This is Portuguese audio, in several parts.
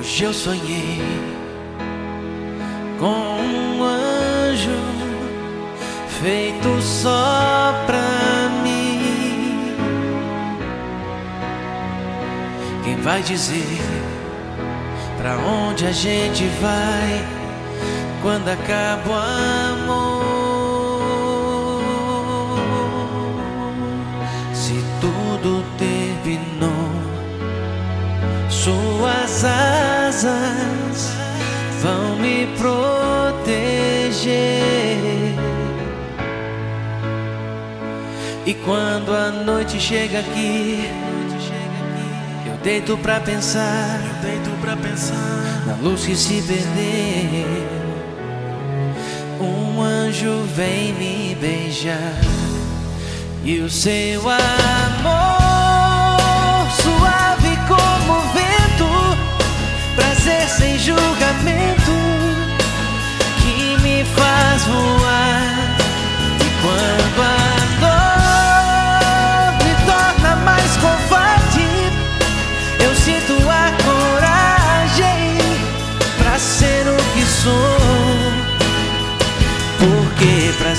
Hoje eu sonhei com um anjo feito só pra mim. Quem vai dizer pra onde a gente vai quando acaba o amor? Se tudo terminou, suas asas vão me proteger. E quando a noite chega aqui, eu deito pra pensar, Eu deito pra pensar. na luz que se perdeu. Um anjo vem me beijar e o seu amor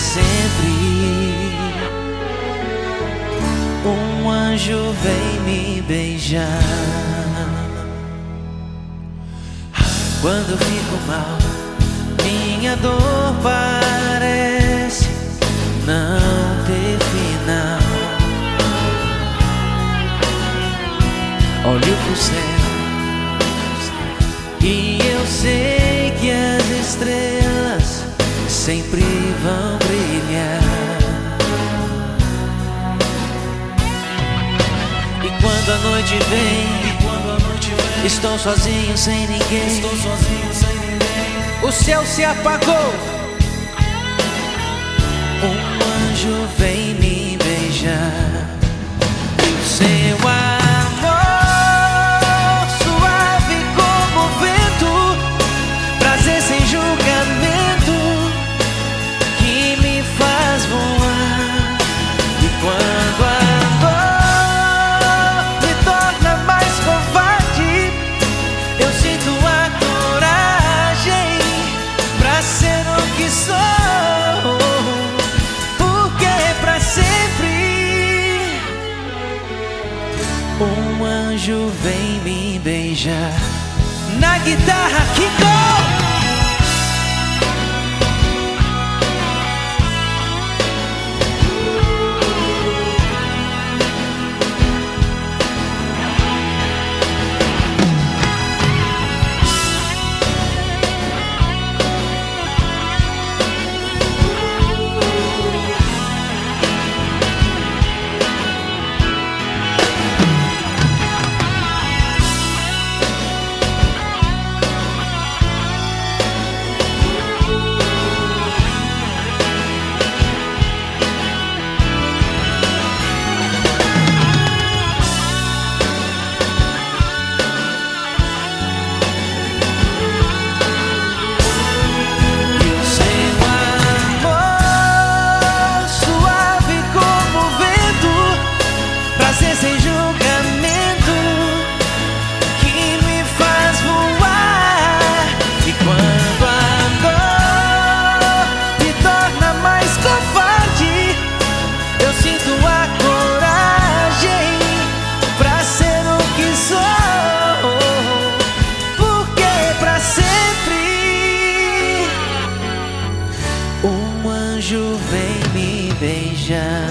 sempre um anjo vem me beijar. Quando fico mal, minha dor parece não ter final. Olho pro céu e eu sei que as estrelas sempre vão quando a noite vem, quando a noite vem, estou sozinho sem ninguém. estou sozinho sem ninguém. O céu se apagou. Um anjo vem me beijar. Seu Na guitarra, Kiko! E beijar.